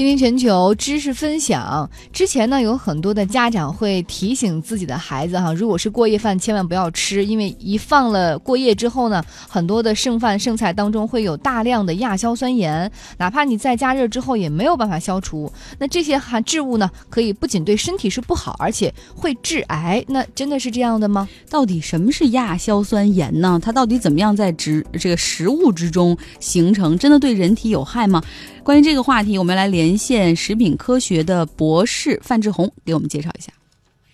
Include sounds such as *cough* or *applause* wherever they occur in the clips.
今天全球知识分享之前呢，有很多的家长会提醒自己的孩子哈，如果是过夜饭，千万不要吃，因为一放了过夜之后呢，很多的剩饭剩菜当中会有大量的亚硝酸盐，哪怕你再加热之后也没有办法消除。那这些含质物呢，可以不仅对身体是不好，而且会致癌。那真的是这样的吗？到底什么是亚硝酸盐呢？它到底怎么样在植这个食物之中形成？真的对人体有害吗？关于这个话题，我们来连线食品科学的博士范志红，给我们介绍一下。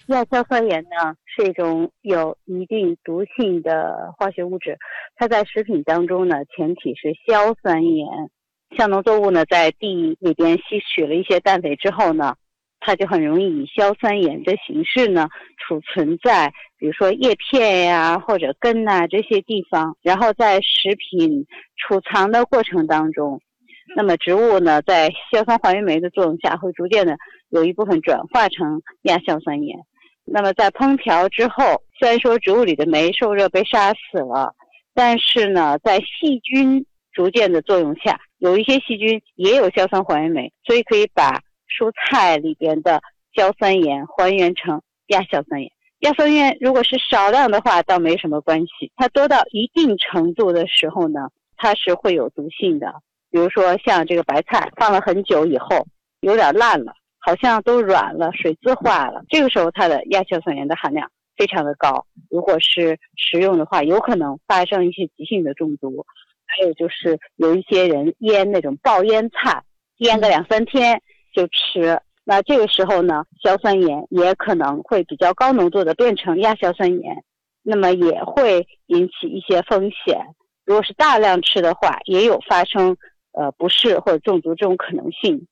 亚硝酸盐呢是一种有一定毒性的化学物质，它在食品当中呢，前体是硝酸盐。像农作物呢在地里边吸取了一些氮肥之后呢，它就很容易以硝酸盐的形式呢储存在，比如说叶片呀或者根呐这些地方，然后在食品储藏的过程当中。那么植物呢，在硝酸还原酶的作用下，会逐渐的有一部分转化成亚硝酸盐。那么在烹调之后，虽然说植物里的酶受热被杀死了，但是呢，在细菌逐渐的作用下，有一些细菌也有硝酸还原酶，所以可以把蔬菜里边的硝酸盐还原成亚硝酸盐。亚硝酸盐如果是少量的话，倒没什么关系；它多到一定程度的时候呢，它是会有毒性的。比如说像这个白菜放了很久以后，有点烂了，好像都软了，水渍化了。这个时候它的亚硝酸盐的含量非常的高，如果是食用的话，有可能发生一些急性的中毒。还有就是有一些人腌那种爆腌菜，腌个两三天就吃，那这个时候呢，硝酸盐也可能会比较高浓度的变成亚硝酸盐，那么也会引起一些风险。如果是大量吃的话，也有发生。呃，不适或者中毒这种可能性，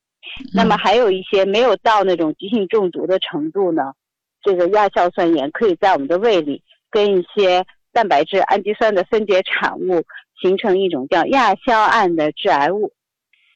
那么还有一些没有到那种急性中毒的程度呢。这个亚硝酸盐可以在我们的胃里跟一些蛋白质、氨基酸的分解产物形成一种叫亚硝胺的致癌物。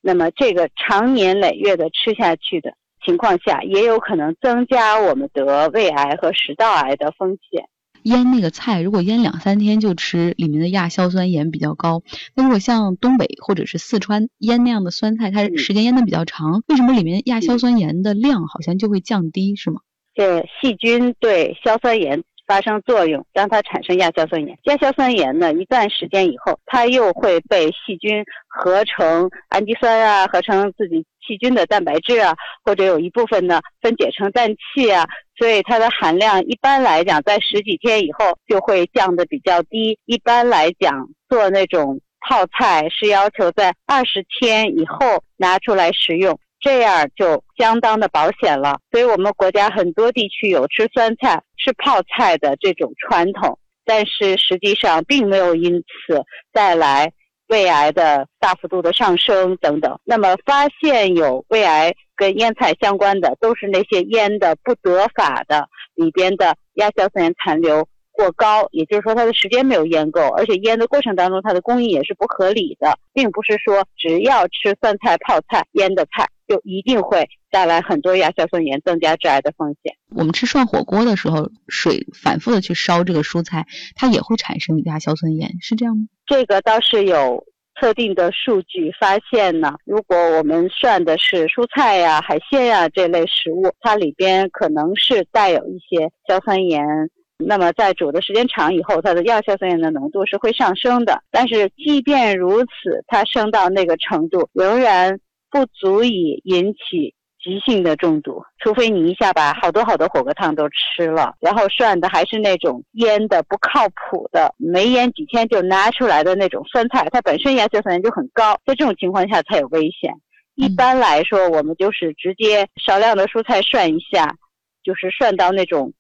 那么这个长年累月的吃下去的情况下，也有可能增加我们得胃癌和食道癌的风险。腌那个菜，如果腌两三天就吃，里面的亚硝酸盐比较高。那如果像东北或者是四川腌那样的酸菜，它时间腌的比较长，为什么里面亚硝酸盐的量好像就会降低，是吗？对细菌对硝酸盐。发生作用，让它产生亚硝酸盐。亚硝酸盐呢，一段时间以后，它又会被细菌合成氨基酸啊，合成自己细菌的蛋白质啊，或者有一部分呢分解成氮气啊，所以它的含量一般来讲，在十几天以后就会降的比较低。一般来讲，做那种泡菜是要求在二十天以后拿出来食用。这样就相当的保险了，所以我们国家很多地区有吃酸菜、吃泡菜的这种传统，但是实际上并没有因此带来胃癌的大幅度的上升等等。那么发现有胃癌跟腌菜相关的，都是那些腌的不得法的，里边的亚硝酸盐残留过高，也就是说它的时间没有腌够，而且腌的过程当中它的工艺也是不合理的，并不是说只要吃酸菜、泡菜、腌的菜。就一定会带来很多亚硝酸盐，增加致癌的风险。我们吃涮火锅的时候，水反复的去烧这个蔬菜，它也会产生亚硝酸盐，是这样吗？这个倒是有特定的数据发现呢。如果我们涮的是蔬菜呀、海鲜呀这类食物，它里边可能是带有一些硝酸盐，那么在煮的时间长以后，它的亚硝酸盐的浓度是会上升的。但是即便如此，它升到那个程度，仍然。不足以引起急性的中毒，除非你一下把好多好多火锅汤都吃了，然后涮的还是那种腌的不靠谱的，没腌几天就拿出来的那种酸菜，它本身亚硝酸盐就很高，在这种情况下才有危险。一般来说，我们就是直接少量的蔬菜涮一下，就是涮到那种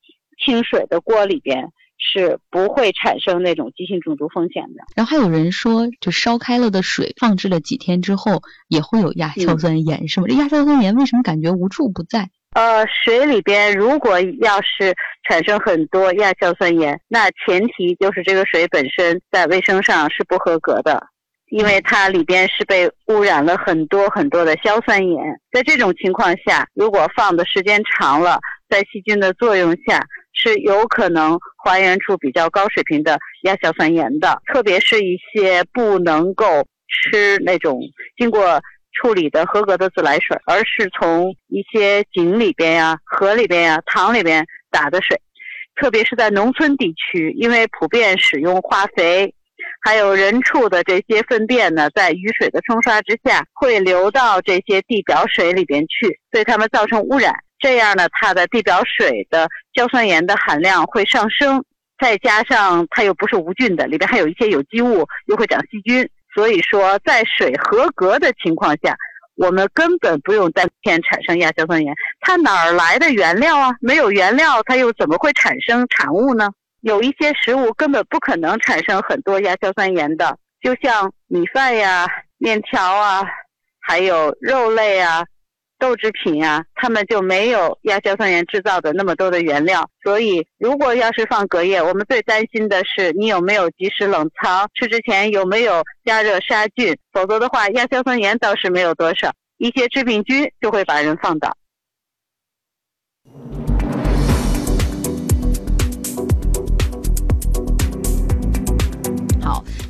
清水的锅里边。是不会产生那种急性中毒风险的。然后还有人说，就烧开了的水放置了几天之后，也会有亚硝酸盐，是吗？这亚硝酸盐为什么感觉无处不在？呃，水里边如果要是产生很多亚硝酸盐，那前提就是这个水本身在卫生上是不合格的，因为它里边是被污染了很多很多的硝酸盐。在这种情况下，如果放的时间长了，在细菌的作用下。是有可能还原出比较高水平的亚硝酸盐的，特别是一些不能够吃那种经过处理的合格的自来水，而是从一些井里边呀、河里边呀、塘里边打的水。特别是在农村地区，因为普遍使用化肥，还有人畜的这些粪便呢，在雨水的冲刷之下，会流到这些地表水里边去，对它们造成污染。这样呢，它的地表水的硝酸盐的含量会上升，再加上它又不是无菌的，里边还有一些有机物，又会长细菌。所以说，在水合格的情况下。我们根本不用担心产生亚硝酸盐，它哪儿来的原料啊？没有原料，它又怎么会产生产物呢？有一些食物根本不可能产生很多亚硝酸盐的，就像米饭呀、面条啊，还有肉类啊。豆制品呀，他们就没有亚硝酸盐制造的那么多的原料，所以如果要是放隔夜，我们最担心的是你有没有及时冷藏，吃之前有没有加热杀菌，否则的话，亚硝酸盐倒是没有多少，一些致病菌就会把人放倒。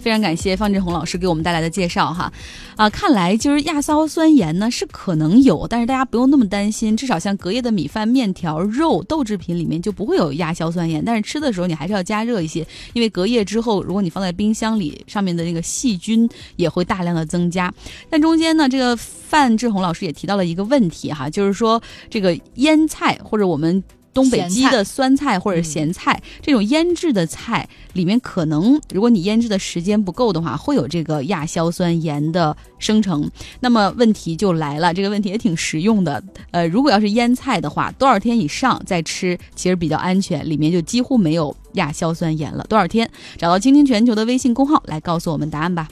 非常感谢方志红老师给我们带来的介绍哈，啊，看来就是亚硝酸盐呢是可能有，但是大家不用那么担心，至少像隔夜的米饭、面条、肉、豆制品里面就不会有亚硝酸盐，但是吃的时候你还是要加热一些，因为隔夜之后，如果你放在冰箱里，上面的那个细菌也会大量的增加。但中间呢，这个范志红老师也提到了一个问题哈，就是说这个腌菜或者我们。东北鸡的酸菜或者咸菜，这种腌制的菜里面，可能如果你腌制的时间不够的话，会有这个亚硝酸盐的生成。那么问题就来了，这个问题也挺实用的。呃，如果要是腌菜的话，多少天以上再吃其实比较安全，里面就几乎没有亚硝酸盐了。多少天？找到青青全球的微信公号来告诉我们答案吧。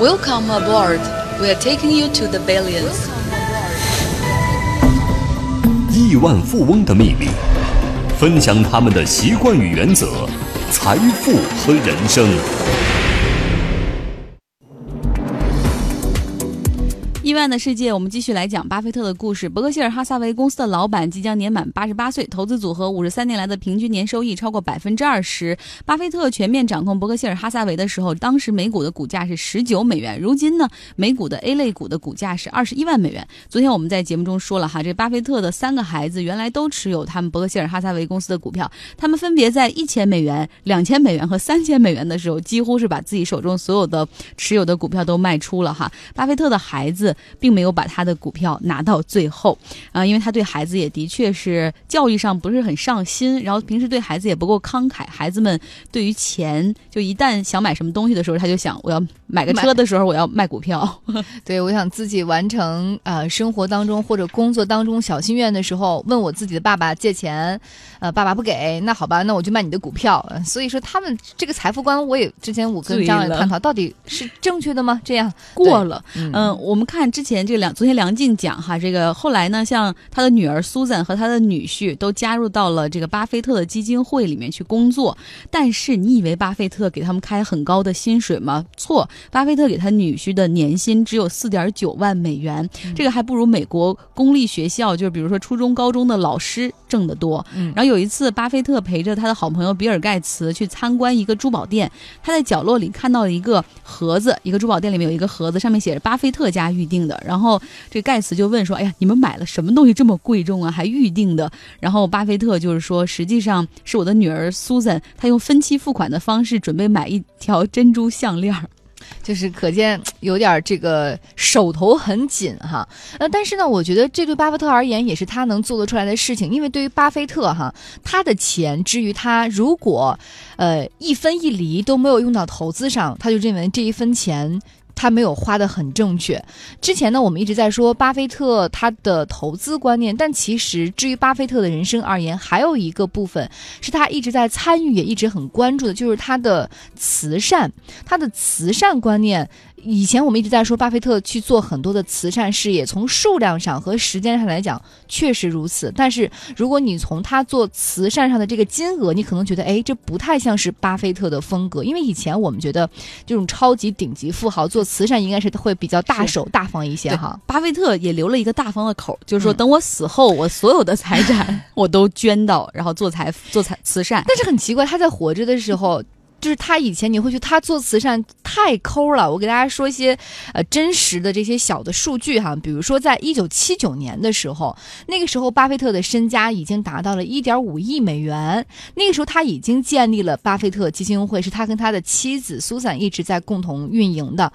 Welcome aboard. We are taking you to the billions. 亿万富翁的秘密，分享他们的习惯与原则，财富和人生。的世界，我们继续来讲巴菲特的故事。伯克希尔哈撒韦公司的老板即将年满八十八岁，投资组合五十三年来的平均年收益超过百分之二十。巴菲特全面掌控伯克希尔哈撒韦的时候，当时每股的股价是十九美元，如今呢，每股的 A 类股的股价是二十一万美元。昨天我们在节目中说了哈，这巴菲特的三个孩子原来都持有他们伯克希尔哈撒韦公司的股票，他们分别在一千美元、两千美元和三千美元的时候，几乎是把自己手中所有的持有的股票都卖出了哈。巴菲特的孩子。并没有把他的股票拿到最后，啊，因为他对孩子也的确是教育上不是很上心，然后平时对孩子也不够慷慨。孩子们对于钱，就一旦想买什么东西的时候，他就想我要买个车的时候，我要卖股票。*laughs* 对，我想自己完成呃生活当中或者工作当中小心愿的时候，问我自己的爸爸借钱，呃，爸爸不给，那好吧，那我就卖你的股票。所以说他们这个财富观，我也之前我跟张伟探讨，到底是正确的吗？这样过了，嗯，我们看。之前这个梁，昨天梁静讲哈，这个后来呢，像他的女儿苏珊和他的女婿都加入到了这个巴菲特的基金会里面去工作。但是你以为巴菲特给他们开很高的薪水吗？错，巴菲特给他女婿的年薪只有四点九万美元，这个还不如美国公立学校，就是比如说初中、高中的老师挣得多。然后有一次，巴菲特陪着他的好朋友比尔盖茨去参观一个珠宝店，他在角落里看到了一个盒子，一个珠宝店里面有一个盒子，上面写着巴菲特家预定。定的，然后这盖茨就问说：“哎呀，你们买了什么东西这么贵重啊？还预定的？”然后巴菲特就是说：“实际上是我的女儿苏珊，她用分期付款的方式准备买一条珍珠项链，*laughs* 就是可见有点这个手头很紧哈。呃，但是呢，我觉得这对巴菲特而言也是他能做得出来的事情，因为对于巴菲特哈，他的钱至于他如果呃一分一厘都没有用到投资上，他就认为这一分钱。”他没有花的很正确。之前呢，我们一直在说巴菲特他的投资观念，但其实至于巴菲特的人生而言，还有一个部分是他一直在参与，也一直很关注的，就是他的慈善，他的慈善观念。以前我们一直在说巴菲特去做很多的慈善事业，从数量上和时间上来讲确实如此。但是如果你从他做慈善上的这个金额，你可能觉得，哎，这不太像是巴菲特的风格。因为以前我们觉得这种超级顶级富豪做慈善应该是会比较大手大方一些哈。巴菲特也留了一个大方的口，就是说等我死后，我所有的财产 *laughs* 我都捐到，然后做财做财慈善。但是很奇怪，他在活着的时候。就是他以前你会觉得他做慈善太抠了。我给大家说一些呃真实的这些小的数据哈，比如说在一九七九年的时候，那个时候巴菲特的身家已经达到了一点五亿美元。那个时候他已经建立了巴菲特基金会，是他跟他的妻子苏珊一直在共同运营的。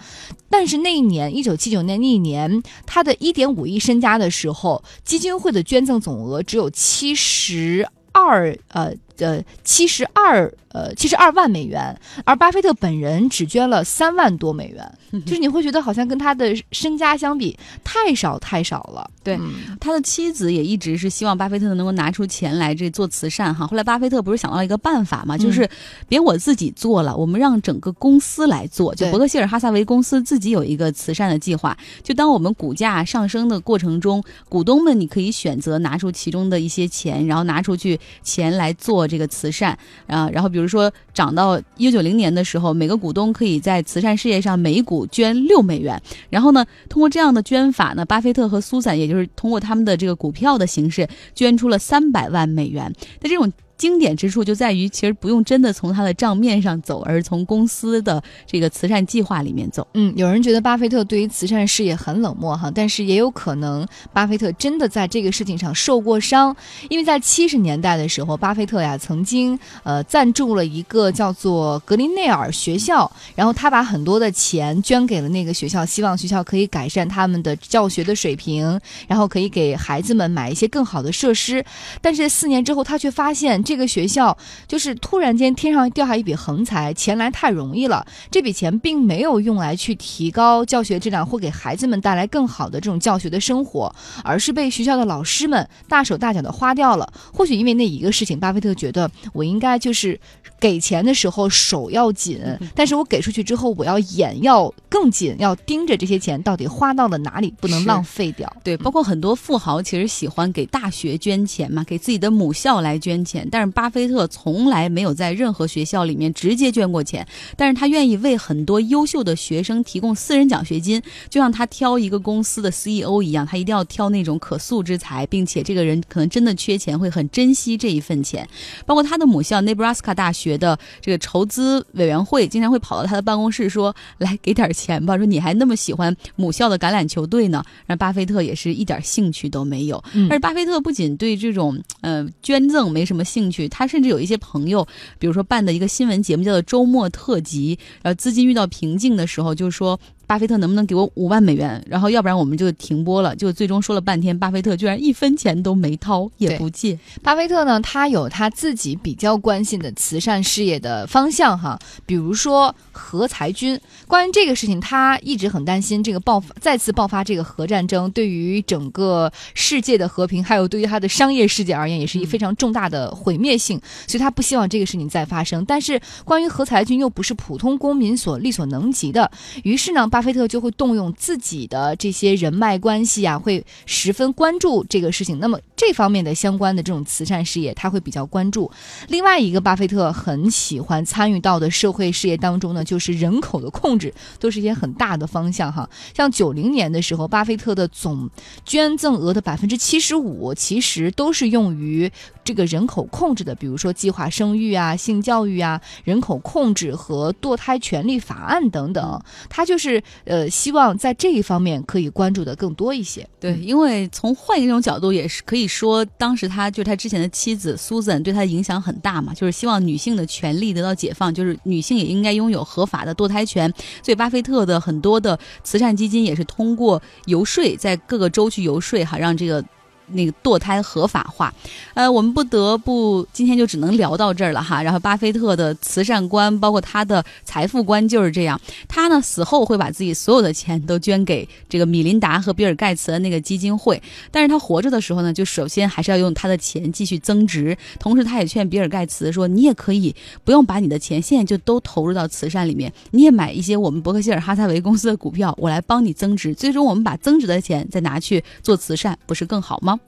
但是那一年一九七九年那一年，他的一点五亿身家的时候，基金会的捐赠总额只有七十二呃。呃，七十二呃，七十二万美元，而巴菲特本人只捐了三万多美元，*laughs* 就是你会觉得好像跟他的身家相比太少太少了。对，他的妻子也一直是希望巴菲特能够拿出钱来这做慈善哈。后来巴菲特不是想到一个办法嘛，就是别我自己做了，我们让整个公司来做，就伯克希尔哈萨维公司自己有一个慈善的计划。就当我们股价上升的过程中，股东们你可以选择拿出其中的一些钱，然后拿出去钱来做。这个慈善啊，然后比如说涨到一九九零年的时候，每个股东可以在慈善事业上每股捐六美元。然后呢，通过这样的捐法呢，巴菲特和苏珊也就是通过他们的这个股票的形式捐出了三百万美元。那这种。经典之处就在于，其实不用真的从他的账面上走，而从公司的这个慈善计划里面走。嗯，有人觉得巴菲特对于慈善事业很冷漠哈，但是也有可能巴菲特真的在这个事情上受过伤，因为在七十年代的时候，巴菲特呀曾经呃赞助了一个叫做格林内尔学校，然后他把很多的钱捐给了那个学校，希望学校可以改善他们的教学的水平，然后可以给孩子们买一些更好的设施。但是四年之后，他却发现这。这个学校就是突然间天上掉下一笔横财，钱来太容易了。这笔钱并没有用来去提高教学质量或给孩子们带来更好的这种教学的生活，而是被学校的老师们大手大脚的花掉了。或许因为那一个事情，巴菲特觉得我应该就是给钱的时候手要紧，但是我给出去之后，我要眼要更紧，要盯着这些钱到底花到了哪里，不能浪费掉。对，包括很多富豪其实喜欢给大学捐钱嘛，给自己的母校来捐钱，但是巴菲特从来没有在任何学校里面直接捐过钱，但是他愿意为很多优秀的学生提供私人奖学金，就像他挑一个公司的 CEO 一样，他一定要挑那种可塑之才，并且这个人可能真的缺钱，会很珍惜这一份钱。包括他的母校 Nebraska 大学的这个筹资委员会，经常会跑到他的办公室说：“来给点钱吧。”说你还那么喜欢母校的橄榄球队呢？让巴菲特也是一点兴趣都没有。而巴菲特不仅对这种呃捐赠没什么兴趣趣。他甚至有一些朋友，比如说办的一个新闻节目叫做《周末特辑》，然后资金遇到瓶颈的时候，就说。巴菲特能不能给我五万美元？然后要不然我们就停播了。就最终说了半天，巴菲特居然一分钱都没掏，也不借。巴菲特呢，他有他自己比较关心的慈善事业的方向哈，比如说核裁军。关于这个事情，他一直很担心这个爆发再次爆发这个核战争，对于整个世界的和平，还有对于他的商业世界而言，也是一非常重大的毁灭性。所以他不希望这个事情再发生。但是关于核裁军又不是普通公民所力所能及的，于是呢。巴菲特就会动用自己的这些人脉关系啊，会十分关注这个事情。那么这方面的相关的这种慈善事业，他会比较关注。另外一个，巴菲特很喜欢参与到的社会事业当中呢，就是人口的控制，都是一些很大的方向哈。像九零年的时候，巴菲特的总捐赠额的百分之七十五，其实都是用于这个人口控制的，比如说计划生育啊、性教育啊、人口控制和堕胎权利法案等等。他就是。呃，希望在这一方面可以关注的更多一些。对，因为从换一种角度，也是可以说，当时他就是他之前的妻子 Susan 对他的影响很大嘛，就是希望女性的权利得到解放，就是女性也应该拥有合法的堕胎权。所以，巴菲特的很多的慈善基金也是通过游说，在各个州去游说，哈，让这个。那个堕胎合法化，呃，我们不得不今天就只能聊到这儿了哈。然后，巴菲特的慈善观，包括他的财富观就是这样。他呢死后会把自己所有的钱都捐给这个米琳达和比尔盖茨的那个基金会，但是他活着的时候呢，就首先还是要用他的钱继续增值。同时，他也劝比尔盖茨说：“你也可以不用把你的钱现在就都投入到慈善里面，你也买一些我们伯克希尔哈撒韦公司的股票，我来帮你增值。最终，我们把增值的钱再拿去做慈善，不是更好吗？”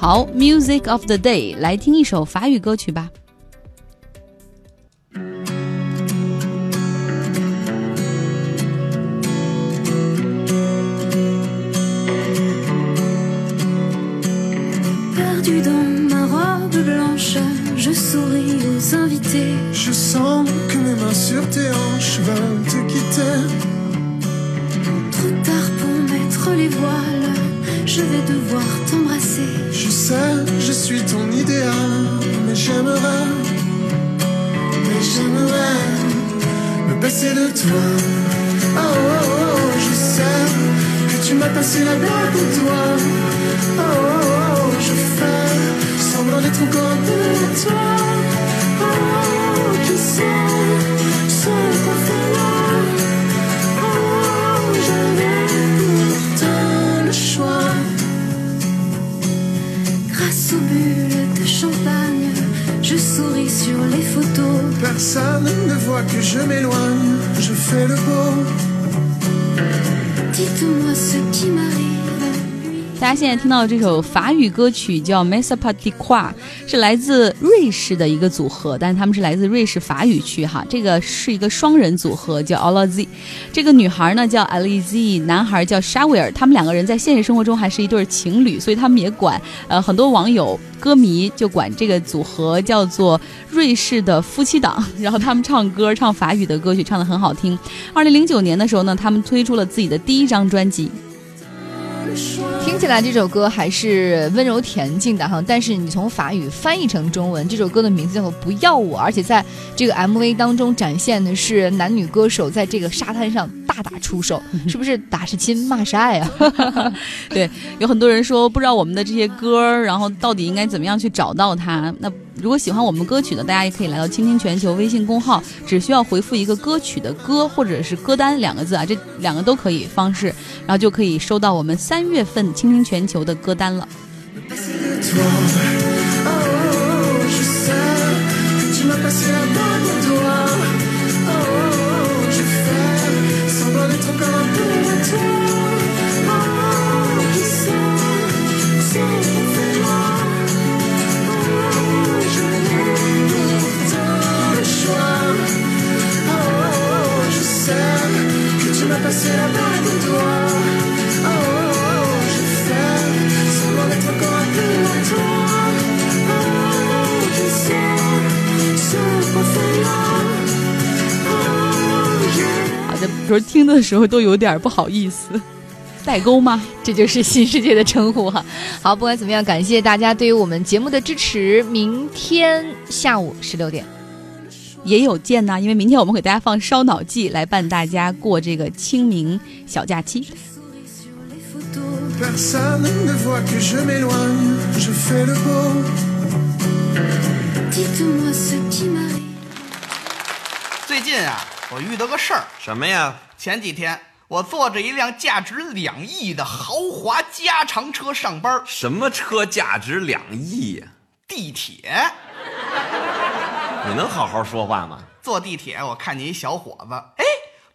好，Music of the Day，来听一首法语歌曲吧。Passé la bague de toi. Oh, oh, oh, je fais semblant d'être encore un peu toi. Oh, oh, qui sait ce qu'on fait là? Oh, j'avais pourtant le choix. Grâce aux bulles de champagne, je souris sur les photos. Personne ne voit que je m'éloigne, je fais le beau. Dites-moi ce qui m'arrive. 大家现在听到这首法语歌曲叫《m e s a p a t i q u a 是来自瑞士的一个组合，但是他们是来自瑞士法语区哈。这个是一个双人组合，叫 a l a Z。这个女孩呢叫 Alize，男孩叫沙维尔。他们两个人在现实生活中还是一对情侣，所以他们也管呃很多网友歌迷就管这个组合叫做瑞士的夫妻档。然后他们唱歌唱法语的歌曲唱得很好听。二零零九年的时候呢，他们推出了自己的第一张专辑。听起来这首歌还是温柔恬静的哈，但是你从法语翻译成中文，这首歌的名字叫做《不要我》，而且在这个 MV 当中展现的是男女歌手在这个沙滩上大打出手，*laughs* 是不是打是亲骂是爱啊？*laughs* 对，有很多人说不知道我们的这些歌，然后到底应该怎么样去找到它？那如果喜欢我们歌曲的，大家也可以来到“倾听全球”微信公号，只需要回复一个歌曲的“歌”或者是“歌单”两个字啊，这两个都可以方式，然后就可以收到我们三月份“倾听全球”的歌单了。Que tu m'as passé la bague de toi. Oh, oh, oh, je fais semblant d'être encore un peu à toi. Oh, oh, qui sait ce qu'on fait là? Oh, yeah. 好的，比如听的时候都有点不好意思，代沟吗？这就是新世界的称呼哈。好，不管怎么样，感谢大家对于我们节目的支持。明天下午十六点。也有见呐，因为明天我们给大家放烧脑记来伴大家过这个清明小假期。最近啊，我遇到个事儿。什么呀？前几天我坐着一辆价值两亿的豪华加长车上班，什么车价值两亿呀？地铁。你能好好说话吗？坐地铁，我看见一小伙子，哎，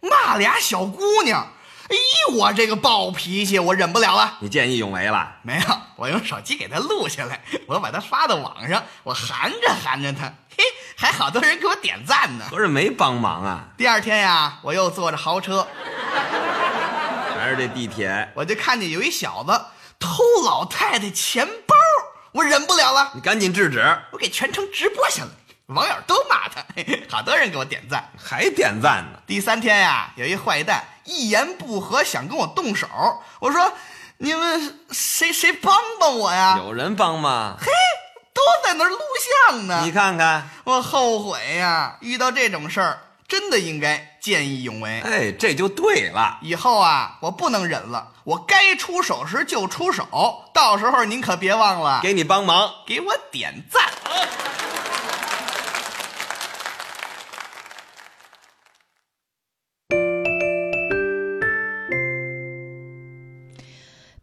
骂俩小姑娘。哎，我这个暴脾气，我忍不了了。你见义勇为了？没有，我用手机给他录下来，我把他发到网上，我含着含着他，嘿，还好多人给我点赞呢。合着没帮忙啊？第二天呀，我又坐着豪车，还是这地铁？我就看见有一小子偷老太太钱包，我忍不了了，你赶紧制止！我给全程直播下来，网友都骂他，嘿嘿好多人给我点赞。还点赞呢？第三天呀，有一坏蛋一言不合想跟我动手，我说你们谁谁帮帮我呀？有人帮吗？嘿都在那儿录像呢。你看看，我后悔呀，遇到这种事儿，真的应该见义勇为。哎，这就对了。以后啊，我不能忍了，我该出手时就出手。到时候您可别忘了给你帮忙。给我点赞。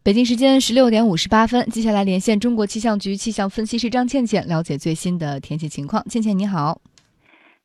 北京时间十六点五十八分，接下来连线中国气象局气象分析师张倩倩，了解最新的天气情况。倩倩你好，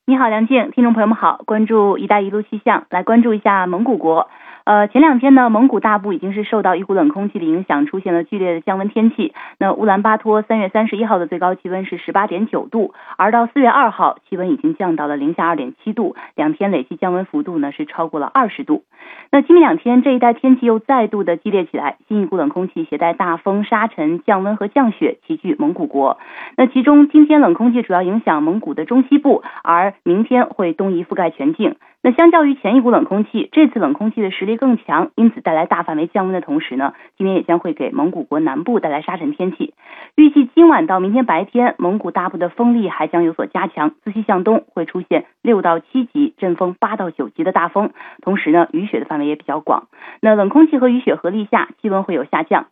你好，梁静，听众朋友们好，关注“一带一路”气象，来关注一下蒙古国。呃，前两天呢，蒙古大部已经是受到一股冷空气的影响，出现了剧烈的降温天气。那乌兰巴托三月三十一号的最高气温是十八点九度，而到四月二号，气温已经降到了零下二点七度，两天累计降温幅度呢是超过了二十度。那今明两天这一带天气又再度的激烈起来，新一股冷空气携带大风、沙尘、降温和降雪齐聚蒙古国。那其中今天冷空气主要影响蒙古的中西部，而明天会东移覆盖全境。那相较于前一股冷空气，这次冷空气的实力更强，因此带来大范围降温的同时呢，今天也将会给蒙古国南部带来沙尘天气。预计今晚到明天白天，蒙古大部的风力还将有所加强，自西向东会出现六到七级阵风、八到九级的大风，同时呢，雨雪的范围也比较广。那冷空气和雨雪合力下，气温会有下降。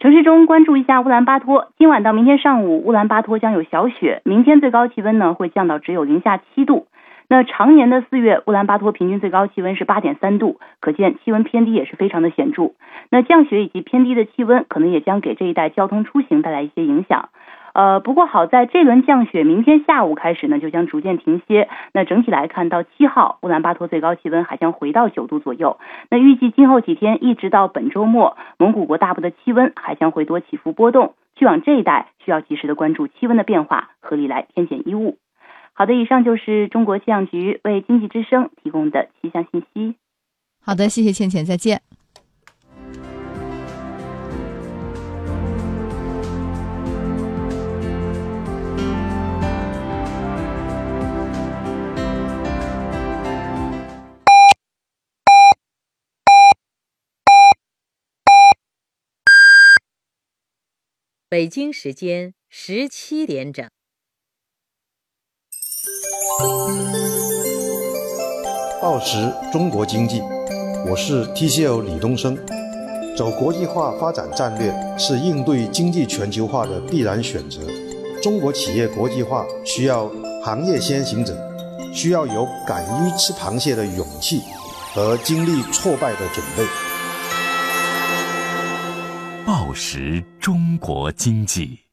城市中关注一下乌兰巴托，今晚到明天上午，乌兰巴托将有小雪，明天最高气温呢会降到只有零下七度。那常年的四月，乌兰巴托平均最高气温是八点三度，可见气温偏低也是非常的显著。那降雪以及偏低的气温，可能也将给这一带交通出行带来一些影响。呃，不过好在这轮降雪明天下午开始呢，就将逐渐停歇。那整体来看，到七号，乌兰巴托最高气温还将回到九度左右。那预计今后几天一直到本周末，蒙古国大部的气温还将会多起伏波动。去往这一带需要及时的关注气温的变化，合理来添减衣物。好的，以上就是中国气象局为经济之声提供的气象信息。好的，谢谢倩倩，再见。北京时间十七点整。报时中国经济，我是 TCL 李东升。走国际化发展战略是应对经济全球化的必然选择。中国企业国际化需要行业先行者，需要有敢于吃螃蟹的勇气和经历挫败的准备。报时中国经济。